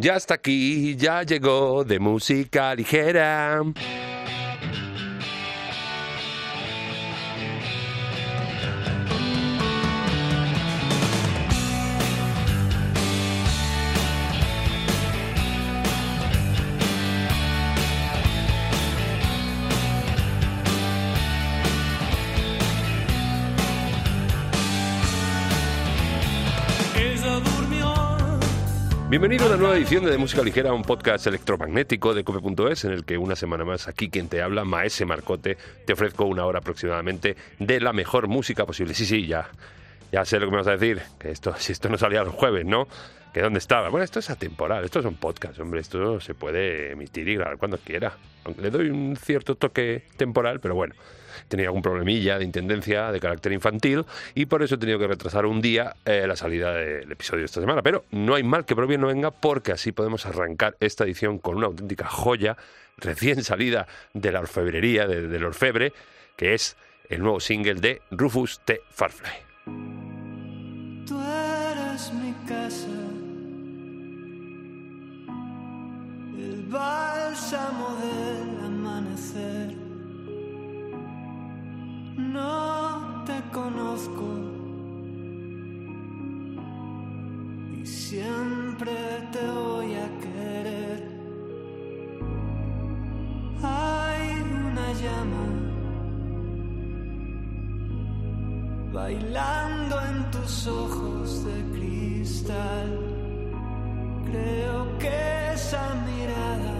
Ya está aquí, ya llegó de música ligera. Bienvenido a una nueva edición de, Música Ligera, un podcast electromagnético de cope.es en el que una semana más aquí quien te habla, Maese Marcote, te ofrezco una hora aproximadamente de la mejor música posible. Sí, sí, ya, ya sé lo que me vas a decir, que esto, si esto no salía los jueves, ¿no? Que dónde estaba. Bueno, esto es atemporal, esto es un podcast, hombre, esto se puede emitir y grabar cuando quiera. Aunque le doy un cierto toque temporal, pero bueno tenía algún problemilla de intendencia de carácter infantil y por eso he tenido que retrasar un día eh, la salida del episodio de esta semana. Pero no hay mal que por bien no venga porque así podemos arrancar esta edición con una auténtica joya recién salida de la orfebrería, del orfebre, que es el nuevo single de Rufus T. Farfly. Eres mi casa, el bálsamo del amanecer. No te conozco. Y siempre te voy a querer. Hay una llama bailando en tus ojos de cristal. Creo que esa mirada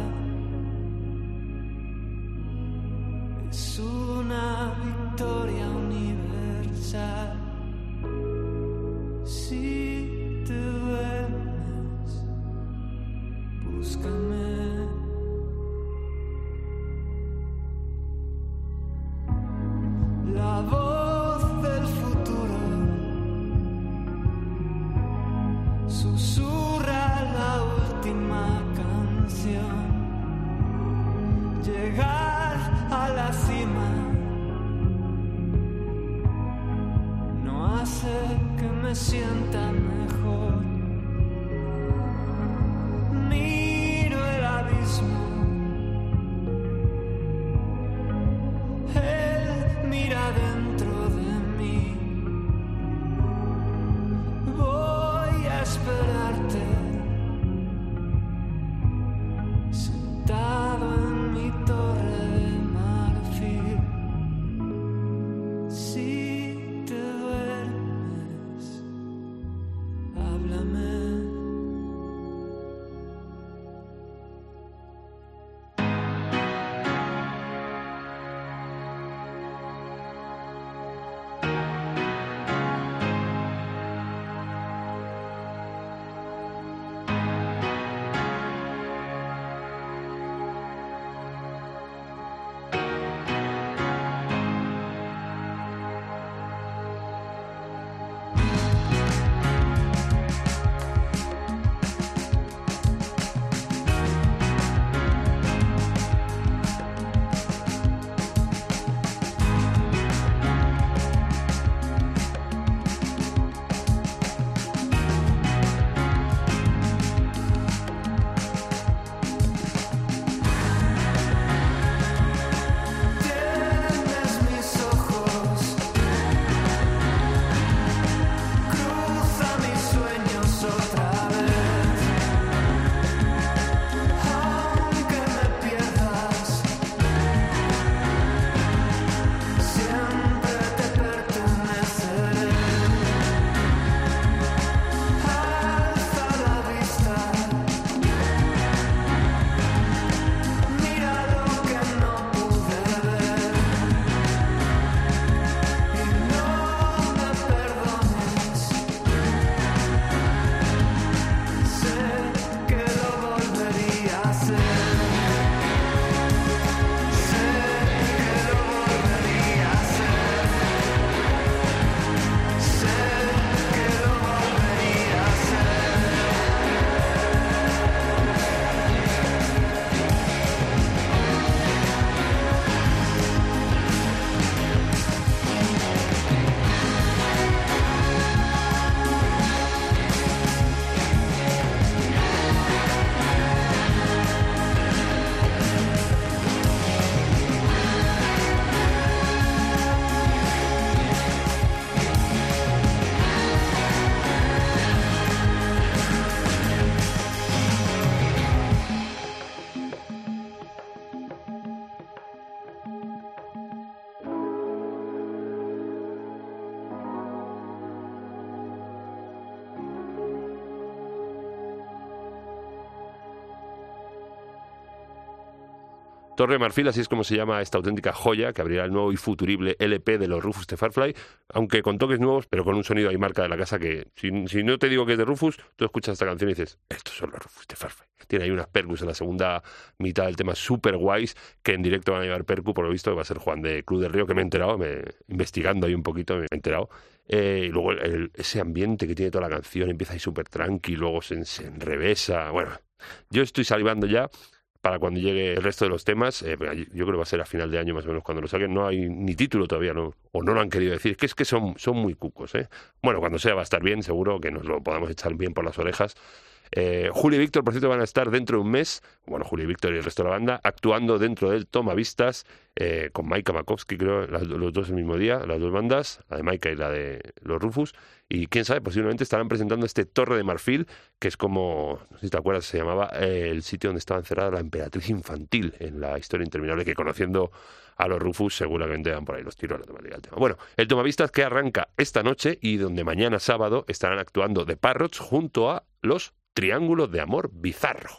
Torre Marfil, así es como se llama esta auténtica joya que abrirá el nuevo y futurible LP de los Rufus de Farfly, aunque con toques nuevos, pero con un sonido ahí marca de la casa que, si, no te digo que es de Rufus, tú escuchas esta canción y dices, estos son los Rufus de Farfly. Tiene ahí unas percus en la segunda mitad del tema super guays, que en directo van a llevar percu, por lo visto, va a ser Juan de Cruz del Río, que me he enterado, me, investigando ahí un poquito, me he enterado. Eh, y luego ese ambiente que tiene toda la canción empieza ahí súper tranqui, luego se, se enrevesa. Bueno, yo estoy salivando ya para cuando llegue el resto de los temas. Eh, yo creo que va a ser a final de año más o menos cuando lo saquen. No hay ni título todavía, ¿no? o no lo han querido decir. Que es que son, son muy cucos. ¿eh? Bueno, cuando sea va a estar bien, seguro que nos lo podamos echar bien por las orejas. Eh, Julio y Víctor, por cierto, van a estar dentro de un mes, bueno, Julio y Víctor y el resto de la banda, actuando dentro del Toma Vistas eh, con Maika Makovsky, creo, los dos el mismo día, las dos bandas, la de Maika y la de los Rufus. Y quién sabe, posiblemente estarán presentando este Torre de Marfil, que es como, no sé si te acuerdas, se llamaba eh, el sitio donde estaba encerrada la emperatriz infantil en la historia interminable, que conociendo a los Rufus seguramente van por ahí los tiros a la temática del tema. Bueno, el Tomavistas que arranca esta noche y donde mañana sábado estarán actuando de Parrots junto a los Triángulo de Amor Bizarro.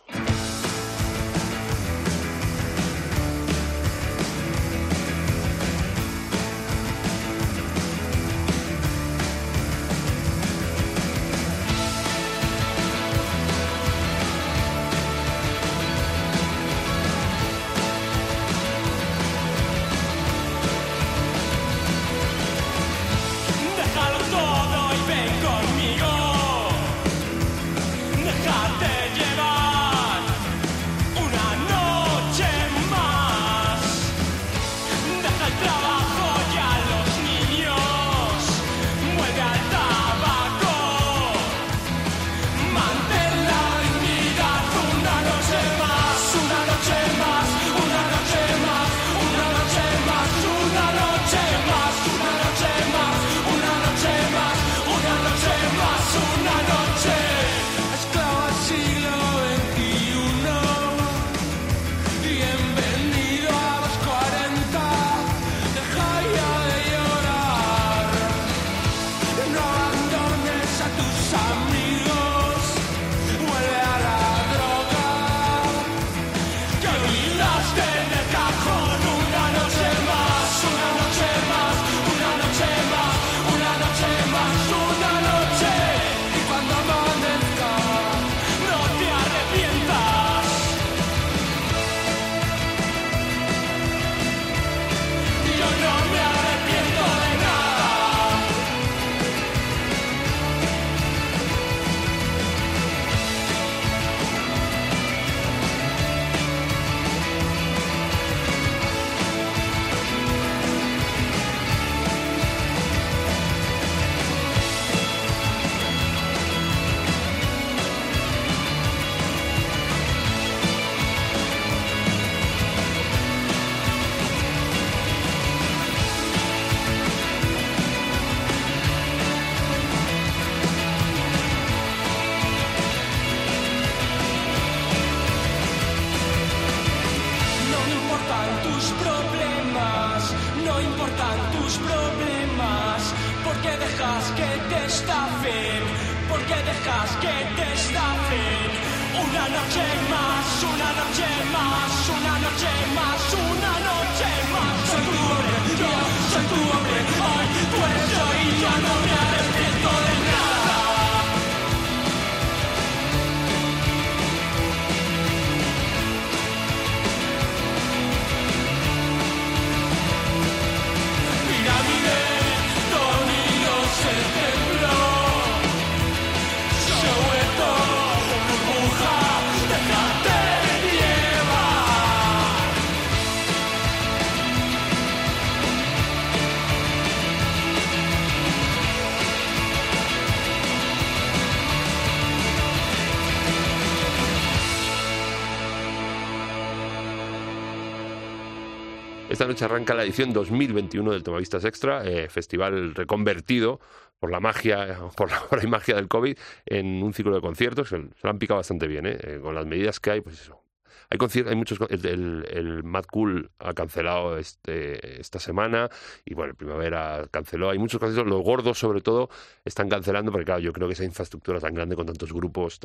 Noche arranca la edición 2021 del Tomavistas Extra, eh, festival reconvertido por la magia, por la, magia del COVID en un ciclo de conciertos. Se, lo han picado bastante bien, eh, con las medidas que hay, pues eso, Hay, hay muchos. El, el, Mad Cool ha cancelado este, esta semana y bueno, el Primavera canceló. Hay muchos conciertos, los gordos sobre todo, están cancelando porque, claro, yo creo que esa infraestructura tan grande con tantos grupos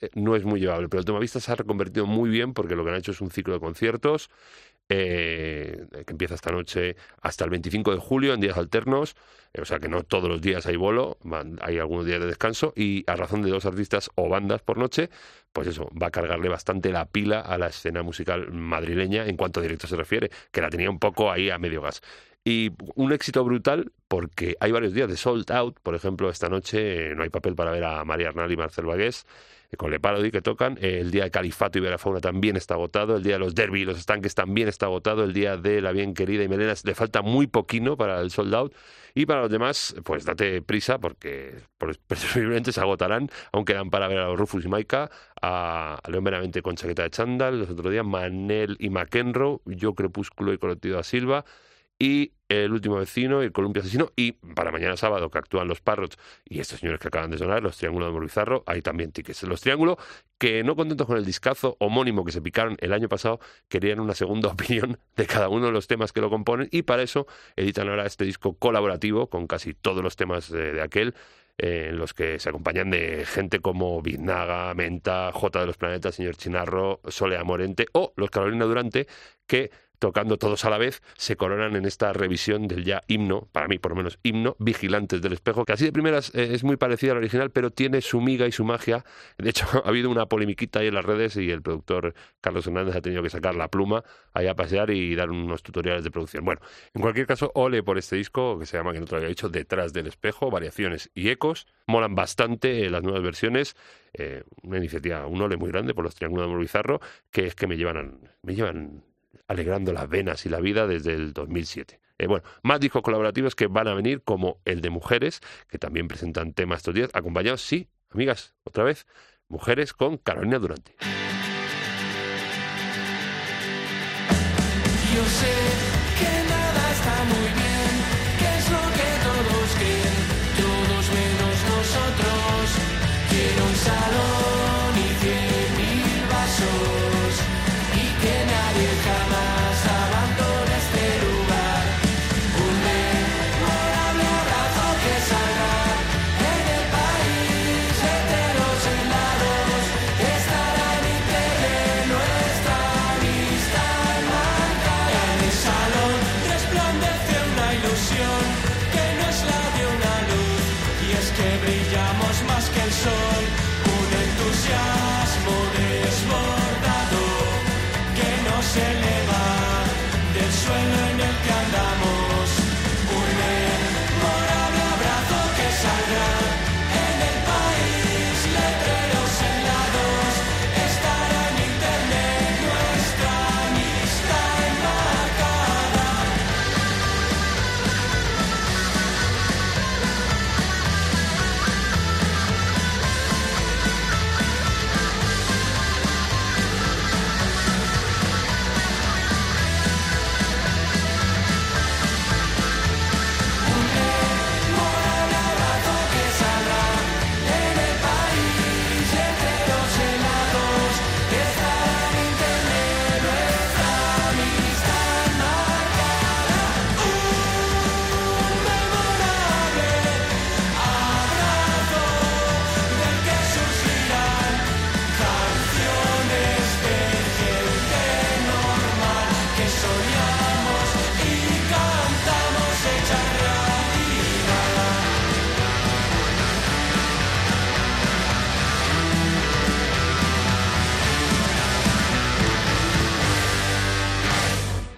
eh, no es muy llevable. Pero el Tomavista se ha reconvertido muy bien porque lo que han hecho es un ciclo de conciertos eh, que empieza esta noche hasta el 25 de julio en días alternos, eh, o sea que no todos los días hay bolo, hay algunos días de descanso y a razón de dos artistas o bandas por noche, pues eso, va a cargarle bastante la pila a la escena musical madrileña en cuanto a directo se refiere, que la tenía un poco ahí a medio gas. Y un éxito brutal porque hay varios días de sold out, por ejemplo, esta noche no hay papel para ver a María Arnal y Marcel Vagués con Le Parody que tocan. el día de Califato y Verafauna también está agotado. El día de los Derby y los Estanques también está agotado. El día de La Bien Querida y Melenas le falta muy poquino para el sold out. Y para los demás, pues date prisa porque presumiblemente se agotarán. Aunque dan para ver a los Rufus y Maika, a, León Meramente con chaqueta de chándal, los otros días Manel y McEnroe, Yo Crepúsculo y Colectivo a Silva y El último vecino y El columpio asesino y para mañana sábado que actúan los Parrots y estos señores que acaban de sonar, los Triángulos de Morizarro, hay también tickets. Los Triángulos que no contentos con el discazo homónimo que se picaron el año pasado, querían una segunda opinión de cada uno de los temas que lo componen y para eso editan ahora este disco colaborativo con casi todos los temas de, aquel eh, en los que se acompañan de gente como Biznaga, Menta, J de los Planetas, Señor Chinarro, Solea Morente o los Carolina Durante, que tocando todos a la vez, se coronan en esta revisión del ya himno, para mí por lo menos himno, Vigilantes del Espejo, que así de primeras eh, es muy parecida al original, pero tiene su miga y su magia. De hecho, ha habido una polemiquita ahí en las redes y el productor Carlos Hernández ha tenido que sacar la pluma ahí a pasear y dar unos tutoriales de producción. Bueno, en cualquier caso, ole por este disco que se llama, que no te lo había dicho, Detrás del Espejo, variaciones y ecos. Molan bastante las nuevas versiones. Eh, una iniciativa, un ole muy grande por los Triángulos de Bizarro, que es que me llevan, me llevan alegrando las venas y la vida desde el 2007. Eh, bueno, más discos colaborativos que van a venir, como el de Mujeres, que también presentan temas estos días, acompañados, sí, amigas, otra vez, Mujeres con Carolina Durante. Yo sé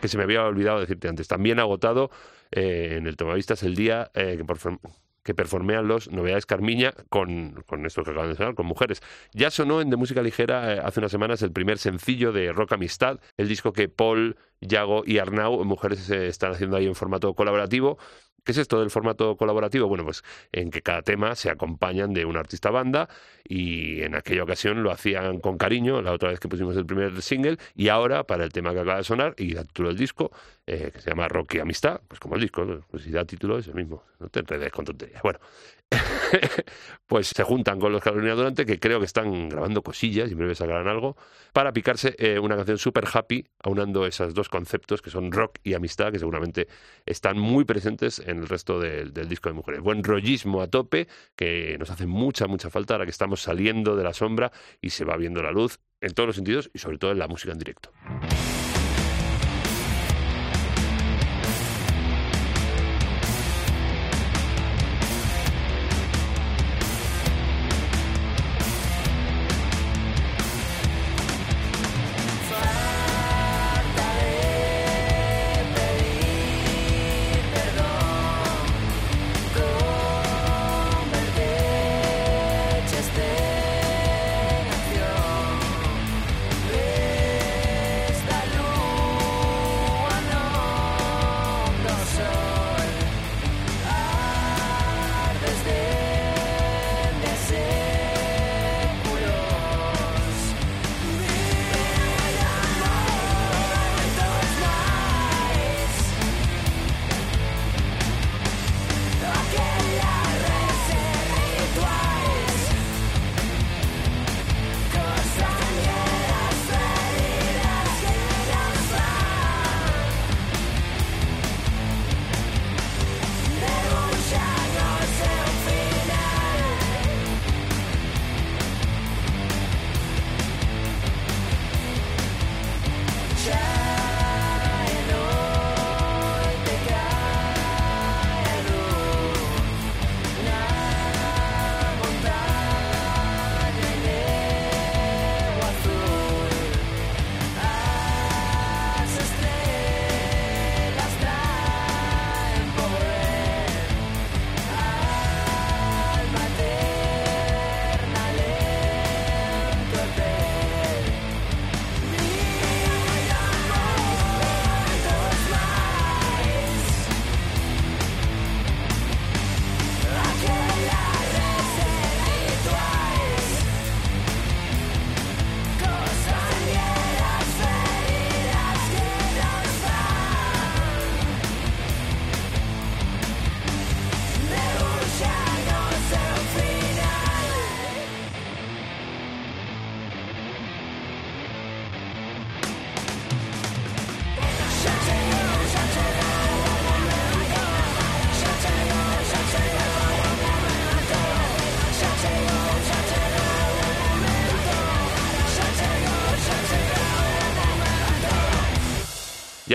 se me había olvidado decirte antes. También agotado eh, en el Tomavistas el día eh, que, por, que performean los Novedades Carmiña con, con esto que acaban de sonar, con mujeres. Ya sonó en De Música Ligera eh, hace unas semanas el primer sencillo de Rock Amistad, el disco que Paul, Yago y Arnau, mujeres, están haciendo ahí en formato colaborativo. ¿Qué es esto del formato colaborativo? Bueno, pues en que cada tema se acompañan de una artista banda y en aquella ocasión lo hacían con cariño, la otra vez que pusimos el primer single, y ahora para el tema que acaba de sonar y título del disco, eh, que se llama Rock y Amistad, pues como el disco, pues si da título es el mismo, no te enredes con tonterías. Bueno, pues se juntan con los Carolina Durante, que creo que están grabando cosillas y breve sacarán algo, para picarse eh, una canción super happy, aunando esos dos conceptos que son rock y amistad, que seguramente están muy presentes en el resto del, del disco de mujeres. Buen rollismo a tope, que nos hace mucha, mucha falta ahora que estamos saliendo de la sombra y se va viendo la luz en todos los sentidos y sobre todo en la música en directo.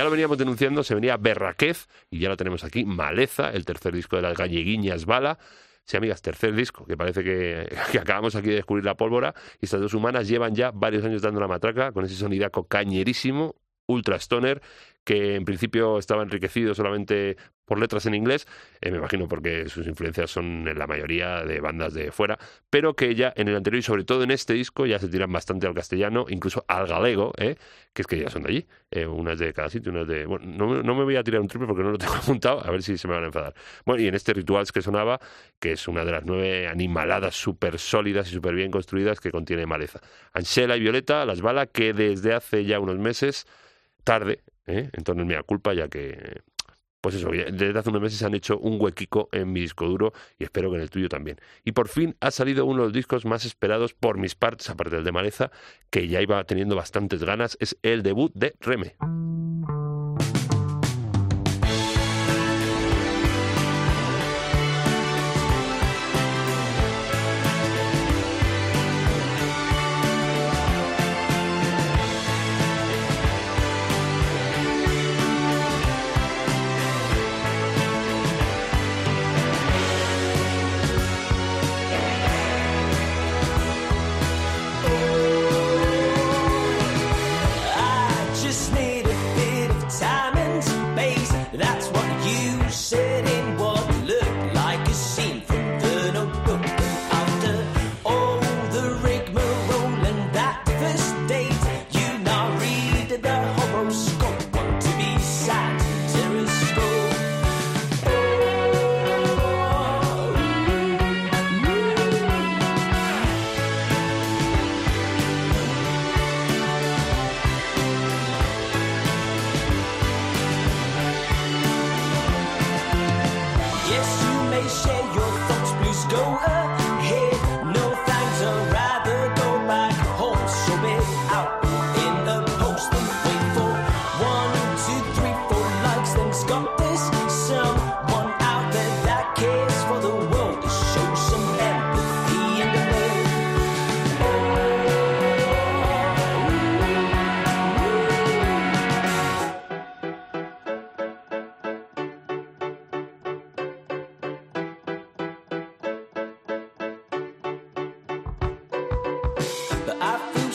Lo veníamos denunciando, se venía Berraquez, y ya lo tenemos aquí, Maleza, el tercer disco de las galleguiñas Bala. Sí, amigas, tercer disco, que parece que, que acabamos aquí de descubrir la pólvora, y estas dos humanas llevan ya varios años dando la matraca con ese sonidaco cañerísimo, ultra stoner, que en principio estaba enriquecido solamente por letras en inglés, eh, me imagino porque sus influencias son en la mayoría de bandas de fuera, pero que ya en el anterior y sobre todo en este disco ya se tiran bastante al castellano, incluso al galego, ¿eh? que es que ya son de allí, eh, unas de cada sitio, unas de... Bueno, no, no me voy a tirar un triple porque no lo tengo apuntado, a ver si se me van a enfadar. Bueno, y en este Rituals que sonaba, que es una de las nueve animaladas súper sólidas y súper bien construidas que contiene Maleza. Ansela y Violeta, las bala que desde hace ya unos meses, tarde, ¿eh? en torno culpa, ya que pues eso, desde hace unos meses han hecho un huequico en mi disco duro y espero que en el tuyo también. Y por fin ha salido uno de los discos más esperados por mis partes, aparte del de Maleza, que ya iba teniendo bastantes ganas, es el debut de Reme.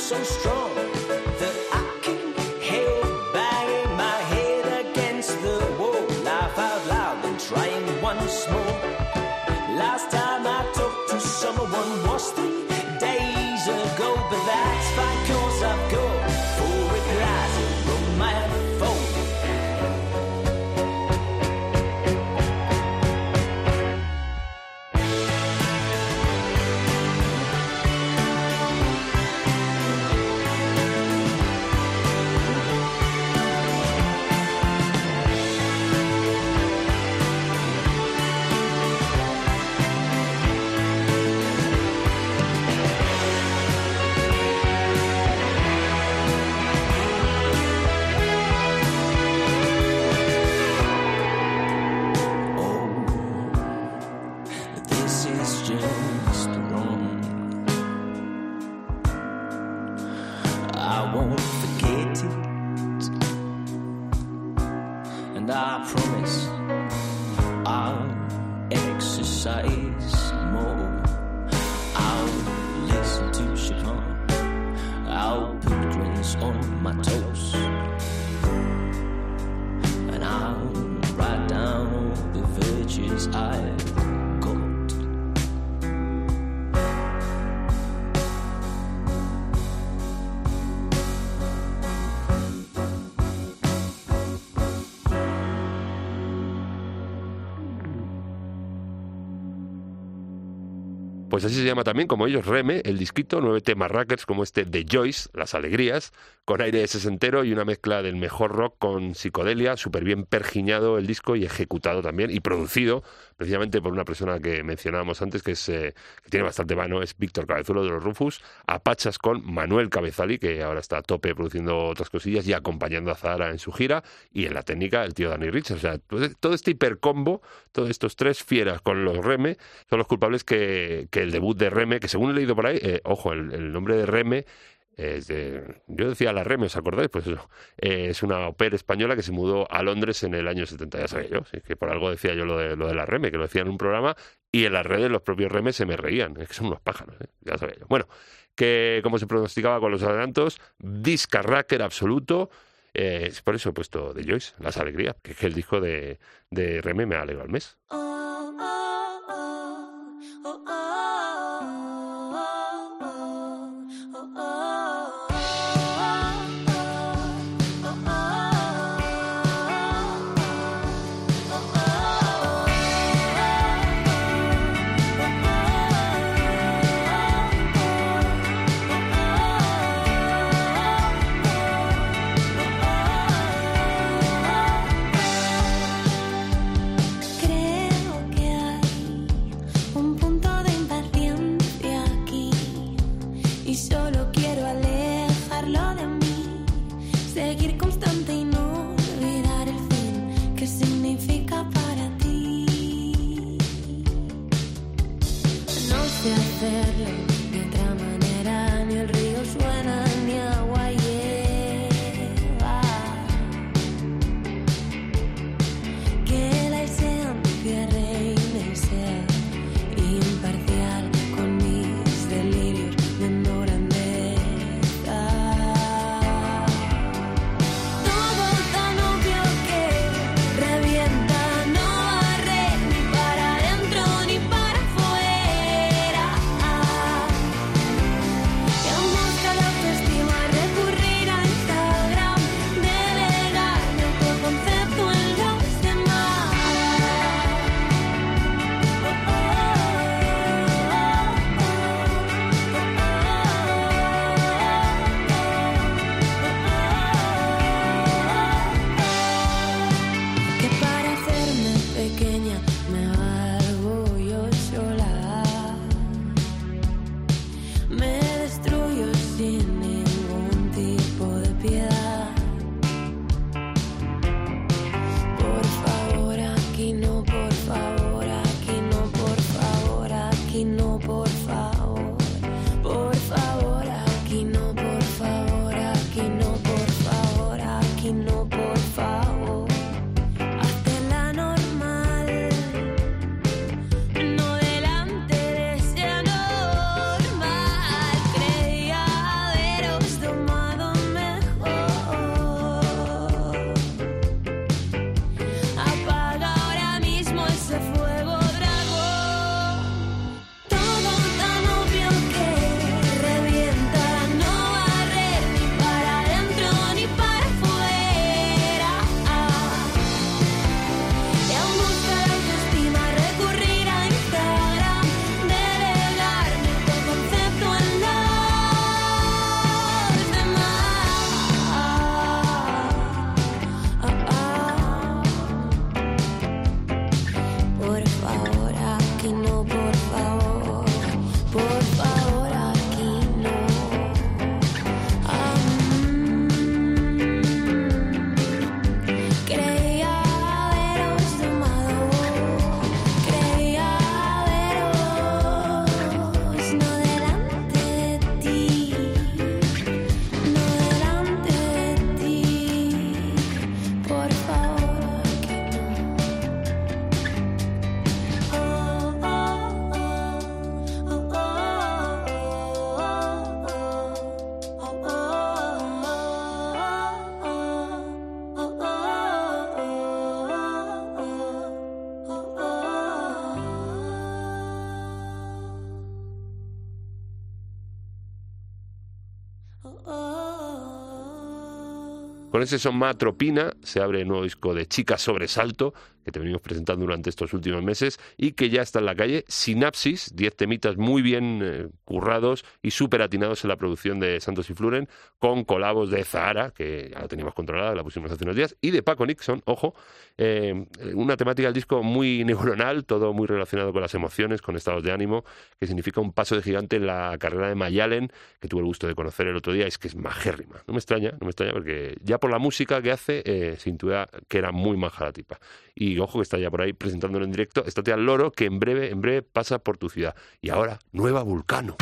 So strong that I can hear banging my head against the wall. Laugh out loud and trying once more. Last time I talked to someone was three llama también, como ellos, Reme, el disquito, nueve temas rackers como este de Joyce, Las Alegrías, con aire sesentero y una mezcla del mejor rock con psicodelia, súper bien pergiñado el disco y ejecutado también, y producido precisamente por una persona que mencionábamos antes, que, es, eh, que tiene bastante mano, es Víctor Cabezuelo de los Rufus, a pachas con Manuel Cabezali, que ahora está a tope produciendo otras cosillas y acompañando a Zahara en su gira, y en la técnica el tío Danny Richards. O sea, todo- todo este hipercombo, todos estos tres fieras con los Reme, son los culpables que, que el debut de Reme, que según he leído por ahí, eh, ojo, el, nombre de Reme es de- yo decía la Reme, ¿os acordáis? Pues eh, es una ópera española que se mudó a Londres en el año 70, ya sabía yo, que por algo decía yo lo de, lo de la Reme, que lo decía en un programa y en las redes los propios Remes se me reían, es que son unos pájaros, ¿eh? ya sabía yo. Bueno, que como se pronosticaba con los adelantos, discarracker absoluto, eh, por eso he puesto de Joyce, Las Alegrías, que es el disco de, de Reme me ha alegrado el mes. Creo Con ese son Tropina se abre el nuevo disco de Chica Sobresalto, que te venimos presentando durante estos últimos meses y que ya está en la calle. Sinapsis, 10 temitas muy bien eh, currados y súper atinados en la producción de Santos y Fluren, con colabos de Zahara, que ya la teníamos controlada, la pusimos hace unos días, y de Paco Nixon, ojo, eh, una temática del disco muy neuronal, todo muy relacionado con las emociones, con estados de ánimo, que significa un paso de gigante en la carrera de Mayalen, que tuve el gusto de conocer el otro día, es que es majérrima. No me extraña, no me extraña, porque ya por la música que hace, eh, se intuía que era muy maja la tipa. Y ojo que está ya por ahí presentándolo en directo, estate al loro, que en breve, en breve pasa por tu ciudad. Y ahora, Nueva Vulcano.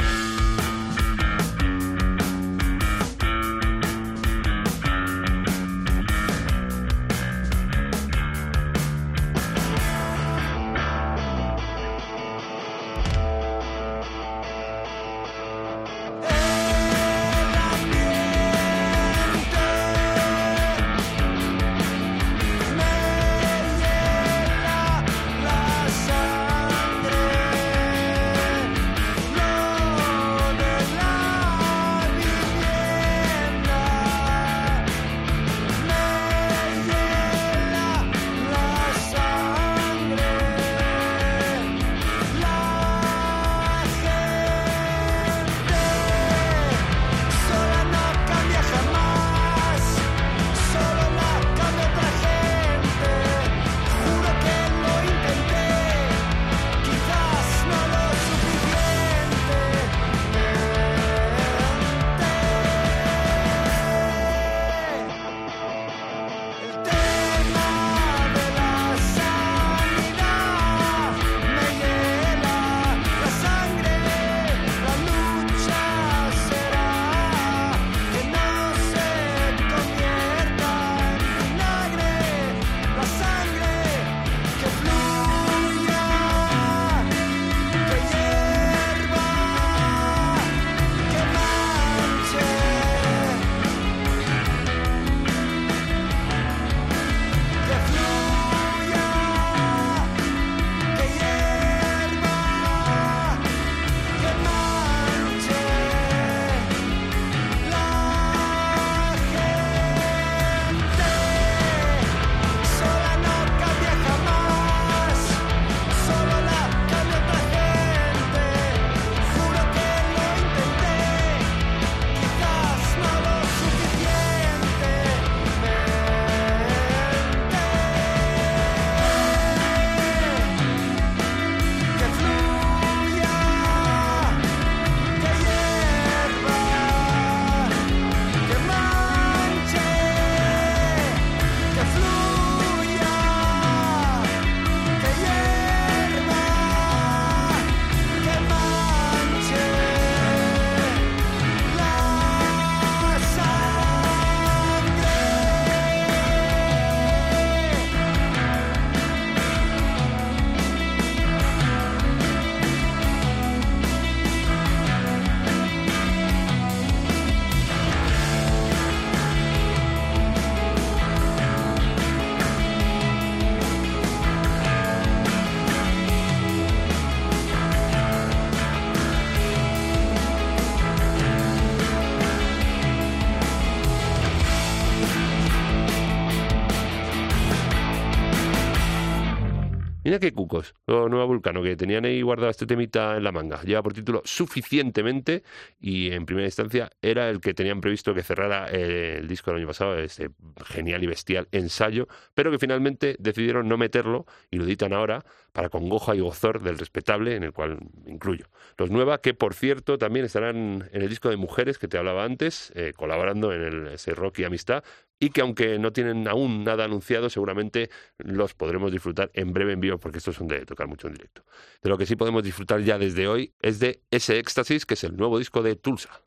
Mira qué cucos, lo Nueva Vulcano, que tenían ahí guardado este temita en la manga. Lleva por título Suficientemente y en primera instancia era el que tenían previsto que cerrara el disco del año pasado, este genial y bestial ensayo, pero que finalmente decidieron no meterlo y lo editan ahora para congoja y gozor del respetable, en el cual incluyo. Los Nueva, que por cierto también estarán en el disco de Mujeres que te hablaba antes, eh, colaborando en el, ese rock y amistad, y que aunque no tienen aún nada anunciado, seguramente los podremos disfrutar en breve en vivo, porque estos son de tocar mucho en directo. De lo que sí podemos disfrutar ya desde hoy es de ese éxtasis, que es el nuevo disco de Tulsa.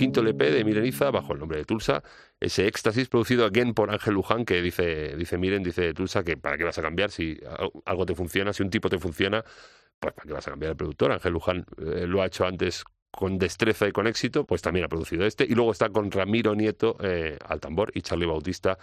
Quinto LP de Mireniza bajo el nombre de Tulsa, ese éxtasis producido again por Ángel Luján que dice, dice Miren, dice Tulsa que para qué vas a cambiar si al- algo te funciona, si un tipo te funciona, pues para qué vas a cambiar el productor. Ángel Luján eh, lo ha hecho antes con destreza y con éxito, pues también ha producido este. Y luego está con Ramiro Nieto eh, al tambor y Charlie Bautista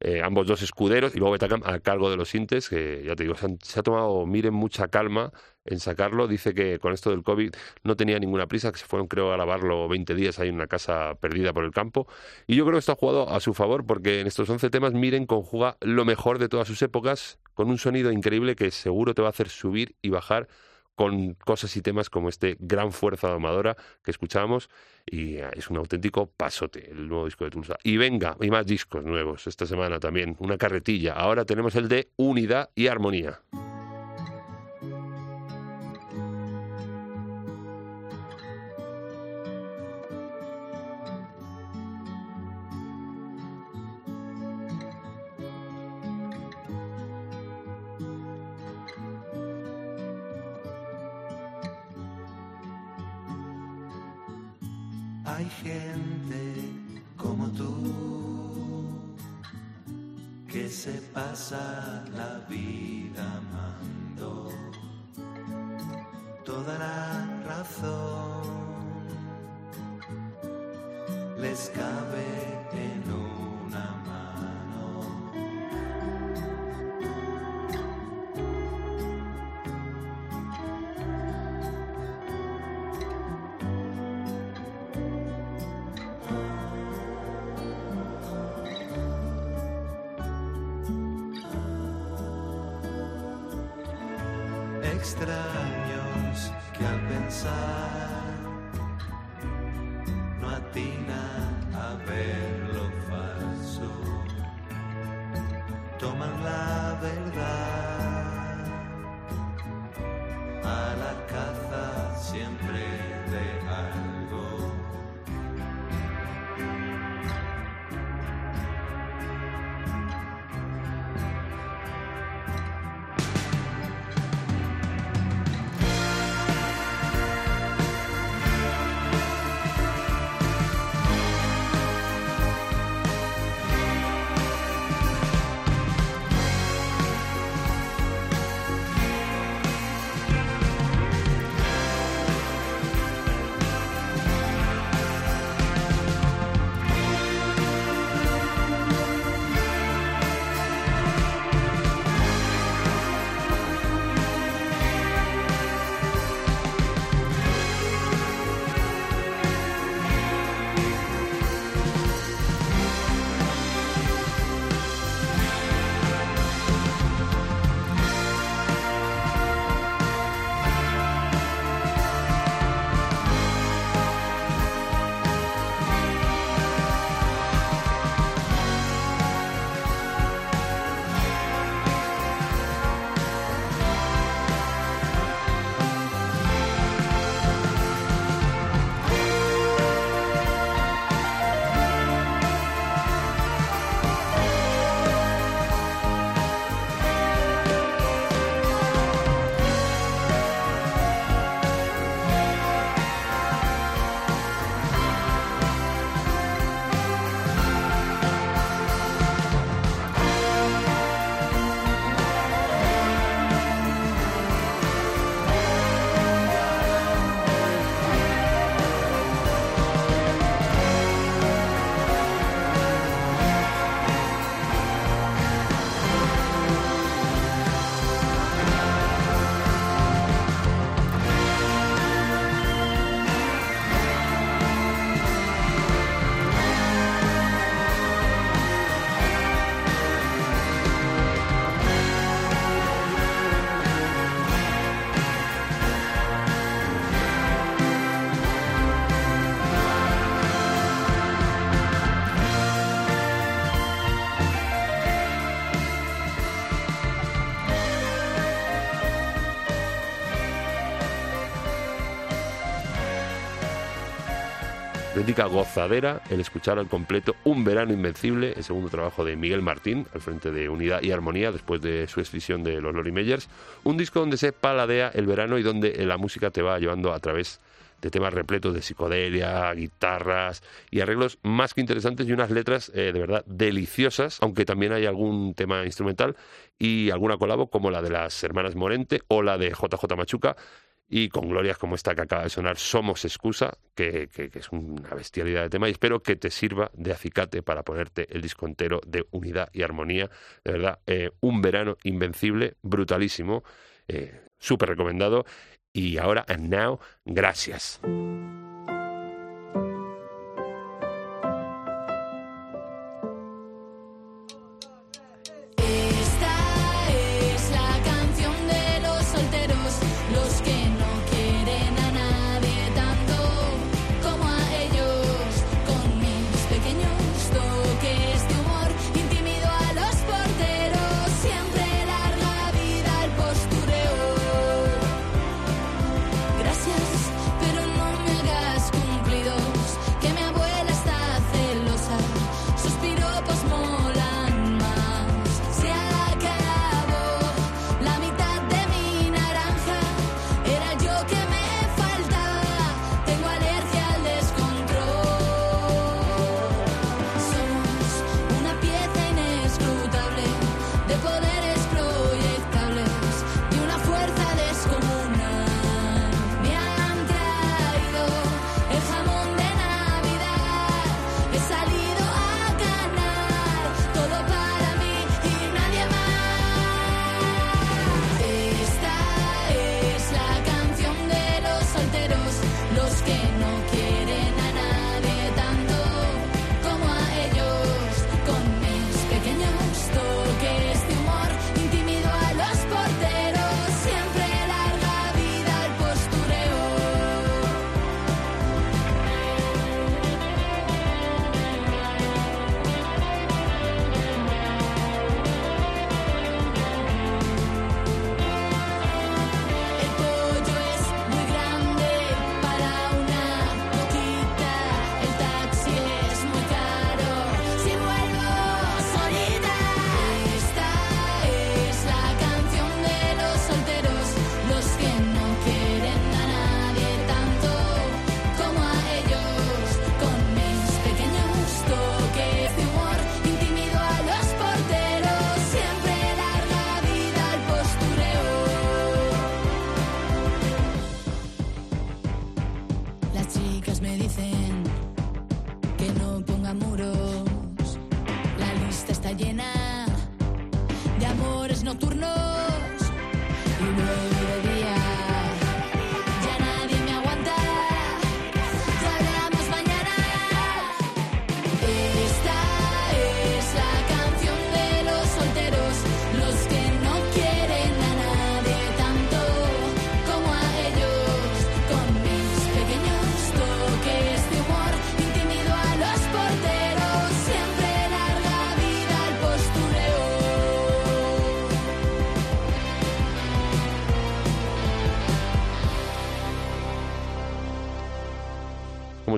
eh, ambos dos escuderos, y luego Betacam a cargo de los sintes, que ya te digo, se, han- se ha tomado, miren, mucha calma en sacarlo. Dice que con esto del COVID no tenía ninguna prisa, que se fueron, creo, a grabarlo 20 días ahí en una casa perdida por el campo. Y yo creo que esto ha jugado a su favor, porque en estos 11 temas, miren, conjuga lo mejor de todas sus épocas, con un sonido increíble que seguro te va a hacer subir y bajar con cosas y temas como este Gran Fuerza Domadora que escuchamos y eh, es un auténtico pasote el nuevo disco de Tulsa. Y venga, hay más discos nuevos esta semana también, una carretilla. Ahora tenemos el de Unidad y Armonía. Toman la verdad auténtica gozadera el escuchar al completo Un verano invencible, el segundo trabajo de Miguel Martín, al frente de Unidad y Armonía, después de su escisión de los Lori Meyers. Un disco donde se paladea el verano y donde la música te va llevando a través de temas repletos de psicodelia, guitarras y arreglos más que interesantes y unas letras eh, de verdad deliciosas, aunque también hay algún tema instrumental y alguna colabo como la de las hermanas Morente o la de JJ Machuca y con glorias como esta que acaba de sonar, Somos Excusa, que, que, es una bestialidad de tema y espero que te sirva de acicate para ponerte el disco entero de unidad y armonía. De verdad, eh, un verano invencible, brutalísimo, eh, súper recomendado. Y ahora, and now, gracias.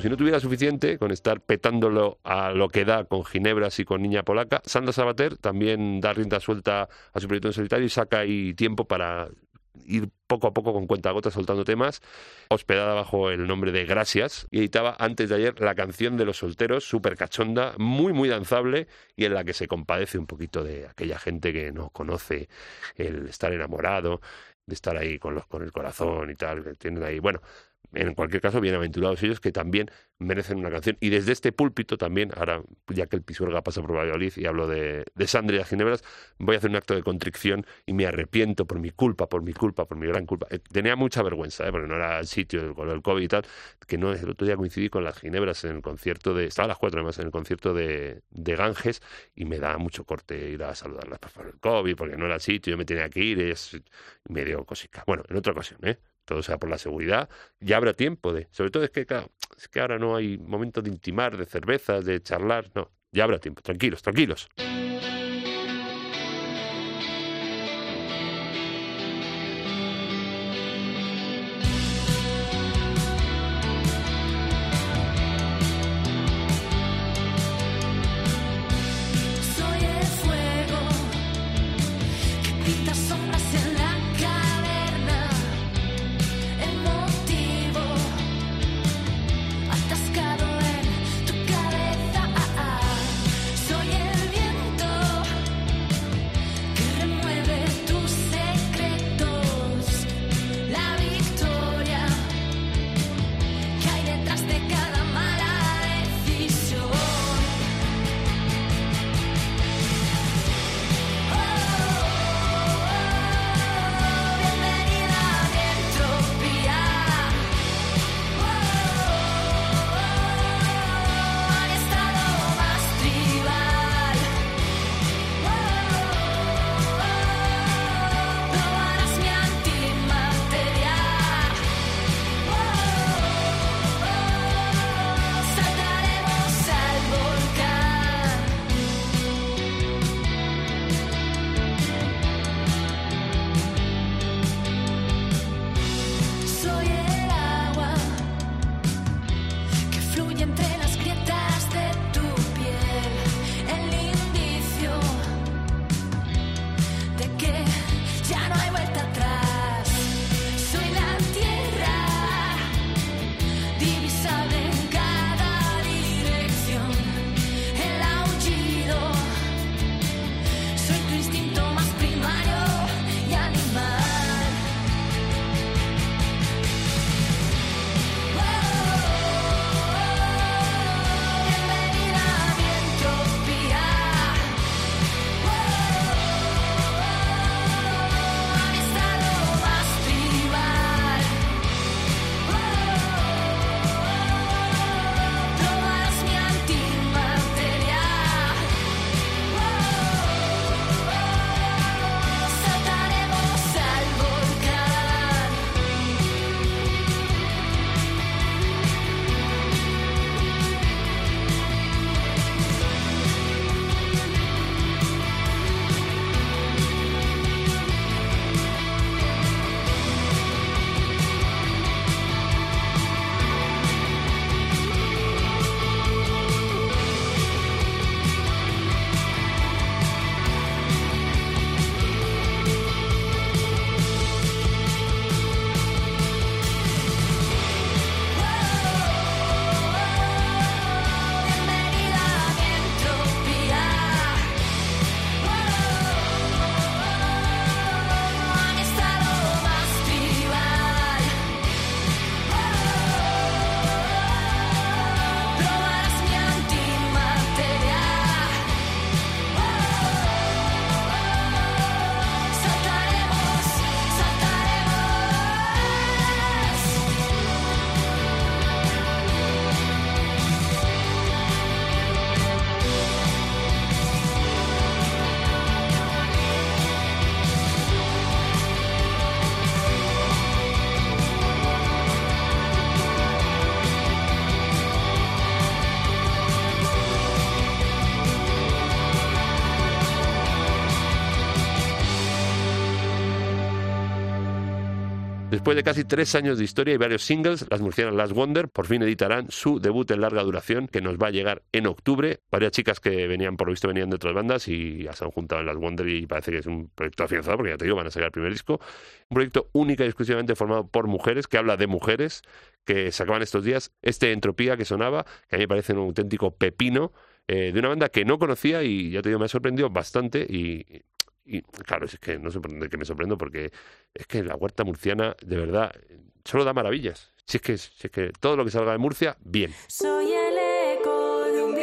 Si no tuviera suficiente con estar petándolo a lo que da con Ginebras y con Niña Polaca, Sandra Sabater también da rienda suelta a su proyecto en solitario y saca ahí tiempo para ir poco a poco con cuentagotas soltando temas, hospedada bajo el nombre de Gracias, y editaba antes de ayer la canción de los solteros, súper cachonda, muy, muy danzable, y en la que se compadece un poquito de aquella gente que no conoce el estar enamorado, de estar ahí con, los, con el corazón y tal, que tienen ahí, bueno, en cualquier caso, bienaventurados ellos que también merecen una canción. Y desde este púlpito también, ahora ya que el Pisuerga pasa por Valladolid y hablo de, de Sandra y las Ginebras, voy a hacer un acto de contrición y me arrepiento por mi culpa, por mi culpa, por mi gran culpa. Eh, Tenía mucha vergüenza, ¿eh? porque no era el sitio con el COVID y tal, que no el otro día coincidí con las Ginebras en el concierto de, estaba a las cuatro además, en el concierto de, de Ganges y me da mucho corte ir a saludarlas por el COVID, porque no era el sitio, yo me tenía que ir, es medio cosica. Bueno, en otra ocasión, ¿eh? Todo sea por la seguridad, ya habrá tiempo de, sobre todo es que claro, es que ahora no hay momento de intimar, de cervezas, de charlar, no, ya habrá tiempo, tranquilos, tranquilos. Después de casi tres años de historia y varios singles, las murcianas Last Wonder por fin editarán su debut en larga duración que nos va a llegar en octubre. Varias chicas que venían, por lo visto, venían de otras bandas y ya se han juntado en Last Wonder y parece que es un proyecto afianzado porque ya te digo, van a sacar el primer disco. Un proyecto única y exclusivamente formado por mujeres, que habla de mujeres, que sacaban estos días este Entropía que sonaba, que a mí me parece un auténtico pepino, eh, de una banda que no conocía y ya te digo, me ha sorprendido bastante y, y claro, es que no sé por qué me sorprendo porque es que la huerta murciana, de verdad, solo da maravillas. Si es que, si es que todo lo que salga de Murcia, bien. Soy el eco de un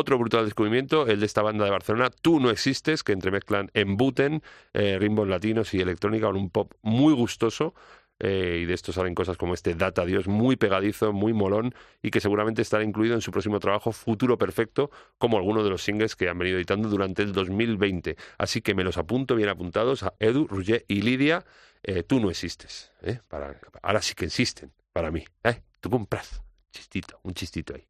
Otro brutal descubrimiento, el de esta banda de Barcelona, Tú no existes, que entremezclan embuten, eh, ritmos latinos y electrónica con un pop muy gustoso. eh, y de esto salen cosas como este Data Dios, muy pegadizo, muy molón, y que seguramente estará incluido en su próximo trabajo Futuro Perfecto, como algunos de los singles que han venido editando durante el 2020. Así que me los apunto bien apuntados a Edu, Roger y Lidia. eh, tú no existes. ¿eh? Ahora sí que existen, para mí. Tú compras. Chistito, un chistito ahí.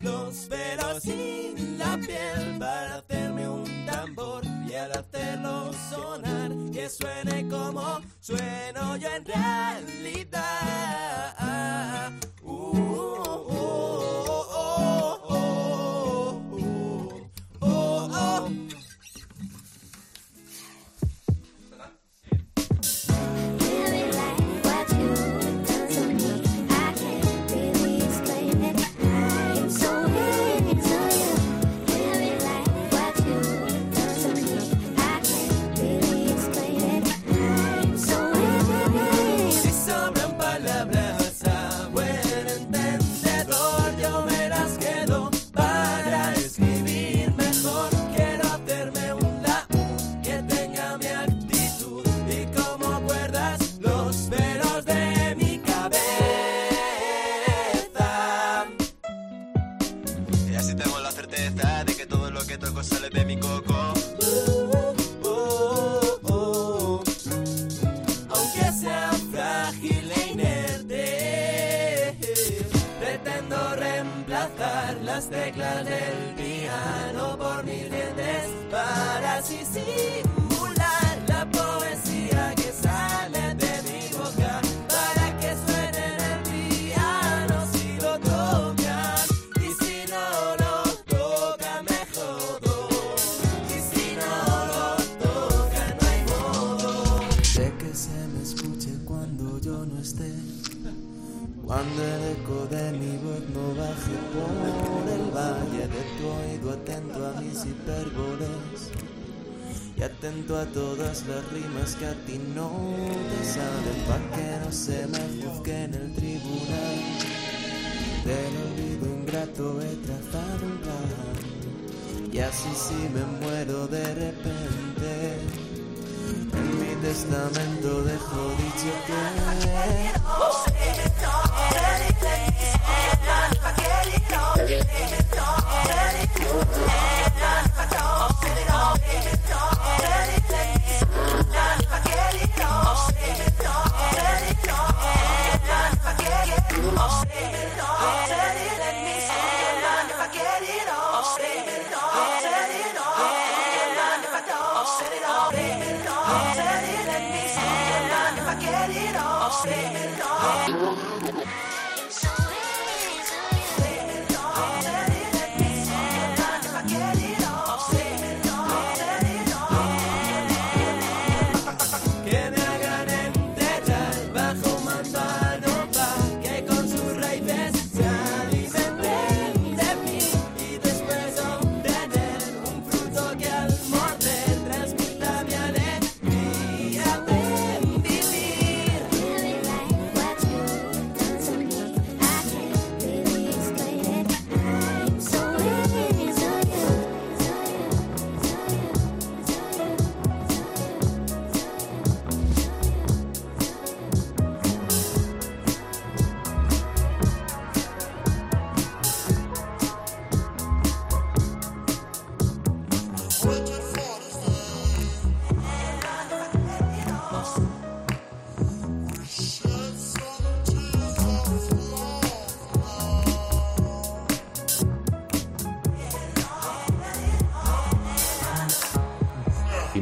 Los pelos sin la piel para hacerme un tambor y al hacerlo sonar que suene como sueno yo en realidad. Uh, oh, oh, por el valle de tu oído atento a mis hipérboles y atento a todas las rimas que a ti no te salen pa' que no se me juzgue en el tribunal. Del olvido ingrato he trazado un plan y así si me muero de repente. En mi testamento dejo dicho que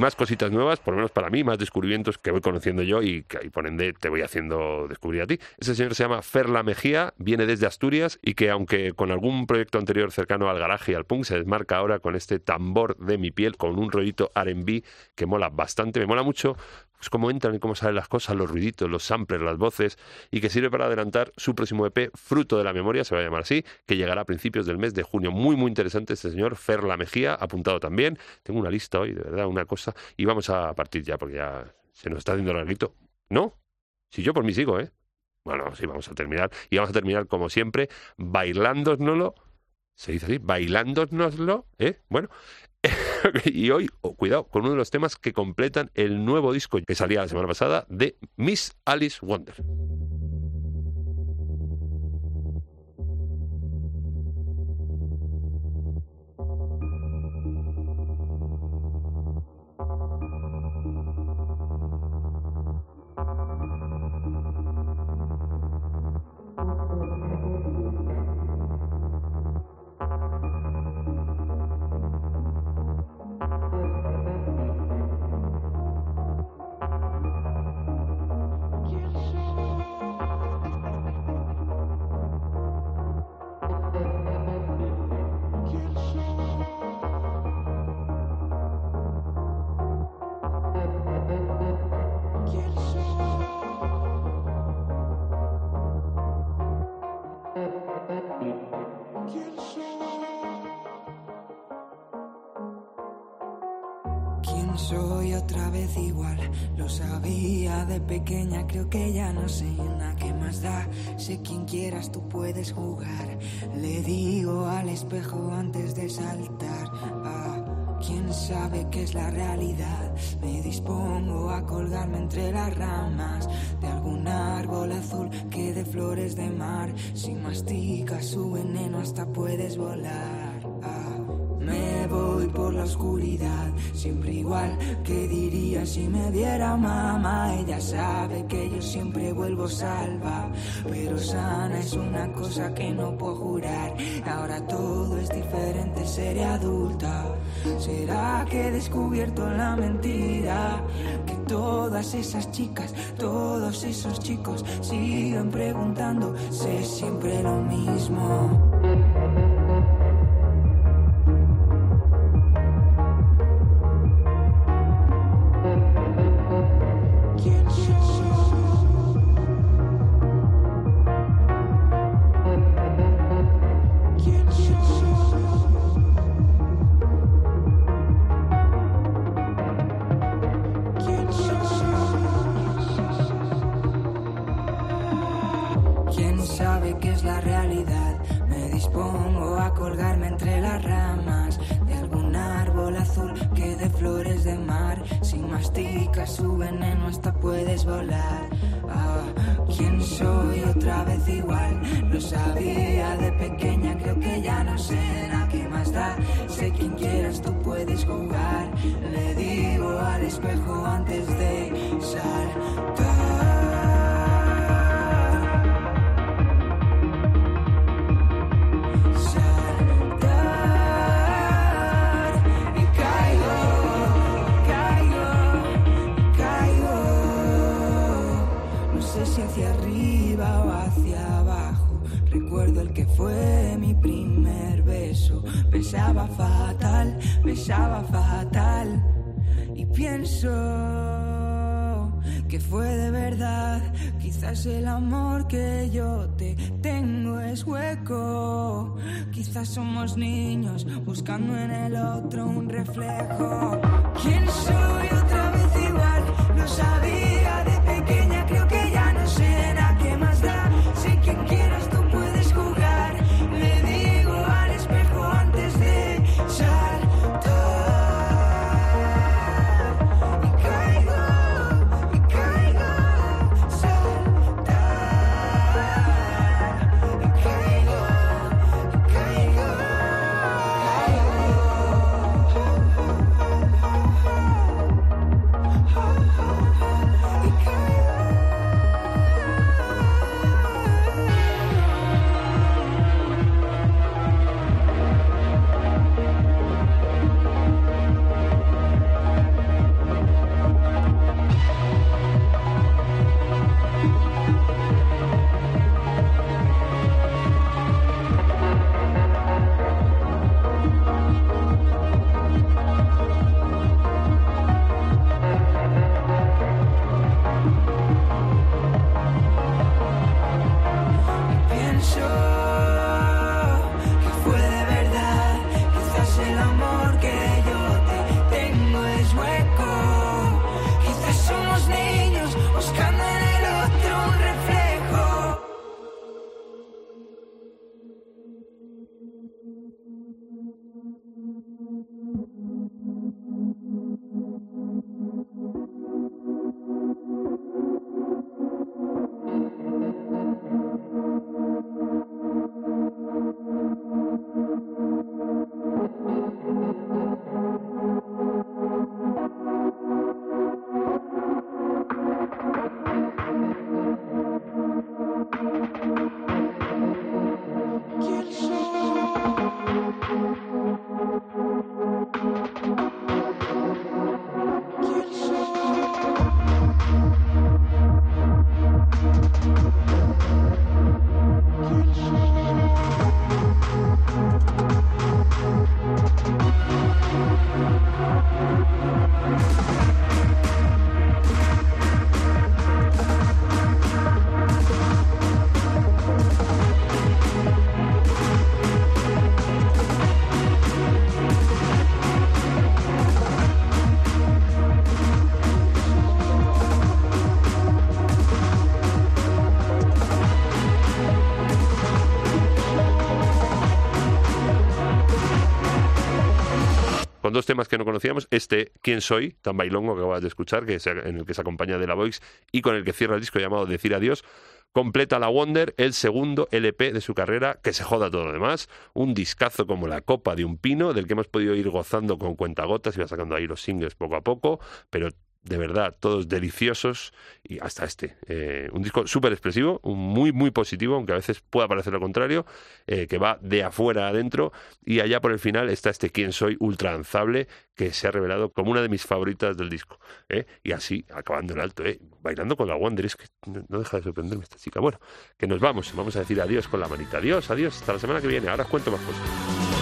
más cositas nuevas, por lo menos para mí, más descubrimientos que voy conociendo yo y que y por ende te voy haciendo descubrir a ti. Ese señor se llama Ferla Mejía, viene desde Asturias y que aunque con algún proyecto anterior cercano al garaje y al punk, se desmarca ahora con este tambor de mi piel, con un rollito R&B que mola bastante, me mola mucho pues cómo entran y cómo salen las cosas, los ruiditos, los samplers, las voces, y que sirve para adelantar su próximo EP, Fruto de la Memoria, se va a llamar así, que llegará a principios del mes de junio. Muy, muy interesante este señor, Ferla Mejía, apuntado también. Tengo una lista hoy, de verdad, una cosa, y vamos a partir ya, porque ya se nos está haciendo larguito. ¿No? Si yo por mí sigo, ¿eh? Bueno, sí, vamos a terminar. Y vamos a terminar, como siempre, bailándonoslo. Se dice así, bailándonoslo, ¿eh? Bueno. y hoy, oh, cuidado, con uno de los temas que completan el nuevo disco que salía la semana pasada de Miss Alice Wonder. Soy otra vez igual? Lo sabía de pequeña, creo que ya no sé nada que más da. Sé quien quieras, tú puedes jugar. Le digo al espejo antes de saltar. Ah, ¿Quién sabe qué es la realidad? Me dispongo a colgarme entre las ramas de algún árbol azul que de flores de mar. Si masticas su veneno hasta puedes volar. Oscuridad, siempre igual. ¿Qué diría si me viera mamá? Ella sabe que yo siempre vuelvo salva, pero sana es una cosa que no puedo jurar. Ahora todo es diferente, seré adulta. ¿Será que he descubierto la mentira? Que todas esas chicas, todos esos chicos siguen preguntando, sé siempre lo mismo. Sé quien quieras, tú puedes jugar. Le digo al espejo antes de saltar. Saltar y caigo, caigo, caigo. No sé si hacia arriba o hacia abajo. Recuerdo el que fue mi primer beso. Besaba fatal, besaba fatal. Y pienso que fue de verdad. Quizás el amor que yo te tengo es hueco. Quizás somos niños buscando en el otro un reflejo. ¿Quién soy otra vez igual? Lo sabía de Este, ¿Quién soy? Tan bailongo que acabas de escuchar, que se- en el que se acompaña de la Voix y con el que cierra el disco llamado Decir Adiós. Completa la Wonder, el segundo LP de su carrera, que se joda todo lo demás. Un discazo como la copa de un pino, del que hemos podido ir gozando con cuentagotas, va sacando ahí los singles poco a poco, pero de verdad, todos deliciosos y hasta este. Eh, un disco súper expresivo, muy, muy positivo, aunque a veces pueda parecer lo contrario, eh, que va de afuera adentro y allá por el final está este Quién Soy ultra danzable que se ha revelado como una de mis favoritas del disco. ¿eh? Y así, acabando en alto, bailando con la Wonder, es que no, no deja de sorprenderme esta chica. Bueno, que nos vamos, vamos a decir adiós con la manita. Adiós, adiós, hasta la semana que viene. Ahora os cuento más cosas.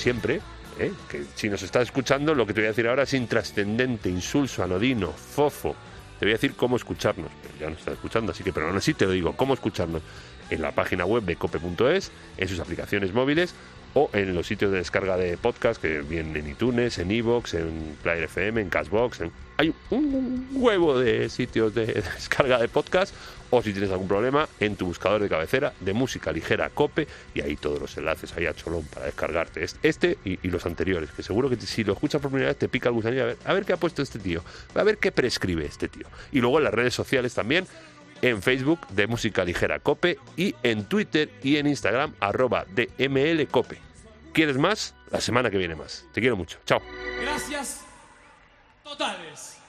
Siempre, ¿eh? que si nos estás escuchando, lo que te voy a decir ahora es intrascendente, insulso, anodino, fofo. Te voy a decir cómo escucharnos, pero ya nos estás escuchando, así que pero aún así te lo digo, cómo escucharnos en la página web de cope.es, en sus aplicaciones móviles o en los sitios de descarga de podcast que vienen en iTunes, en iVoox, en Player FM, en Cashbox. en- Hay un huevo de sitios de descarga de podcast o si tienes algún problema en tu buscador de cabecera de música ligera Cope y ahí todos los enlaces ahí a cholón para descargarte este, y, y los anteriores que seguro que te- si lo escuchas por primera vez te pica el gusanillo a ver, a ver qué ha puesto este tío a ver qué prescribe este tío y luego en las redes sociales también en Facebook de Música Ligera Cope y en Twitter y en Instagram arroba DML Cope. ¿Quieres más? La semana que viene más. Te quiero mucho. Chao. Gracias totales.